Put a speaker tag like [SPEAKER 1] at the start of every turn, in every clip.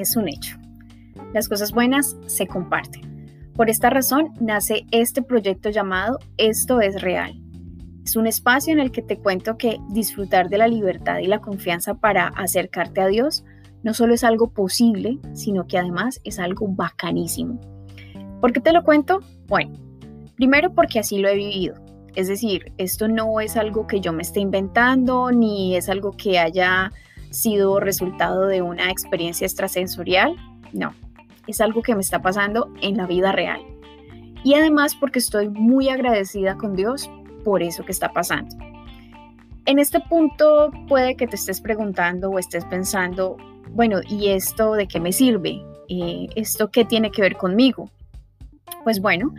[SPEAKER 1] es un hecho. Las cosas buenas se comparten. Por esta razón nace este proyecto llamado Esto es Real. Es un espacio en el que te cuento que disfrutar de la libertad y la confianza para acercarte a Dios no solo es algo posible, sino que además es algo bacanísimo. ¿Por qué te lo cuento? Bueno, primero porque así lo he vivido. Es decir, esto no es algo que yo me esté inventando, ni es algo que haya sido resultado de una experiencia extrasensorial. No, es algo que me está pasando en la vida real. Y además porque estoy muy agradecida con Dios por eso que está pasando. En este punto puede que te estés preguntando o estés pensando, bueno, ¿y esto de qué me sirve? Eh, ¿Esto qué tiene que ver conmigo? Pues bueno,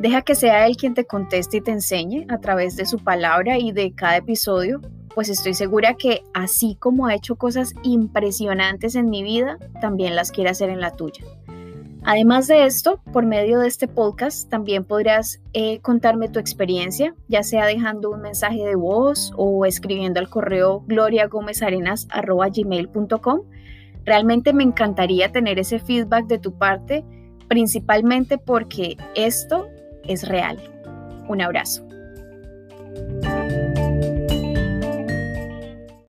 [SPEAKER 1] deja que sea Él quien te conteste y te enseñe a través de su palabra y de cada episodio, pues estoy segura que así como ha hecho cosas impresionantes en mi vida, también las quiere hacer en la tuya. Además de esto, por medio de este podcast también podrás eh, contarme tu experiencia, ya sea dejando un mensaje de voz o escribiendo al correo gloriagomezarenas.gmail.com. Realmente me encantaría tener ese feedback de tu parte, principalmente porque esto es real. Un abrazo.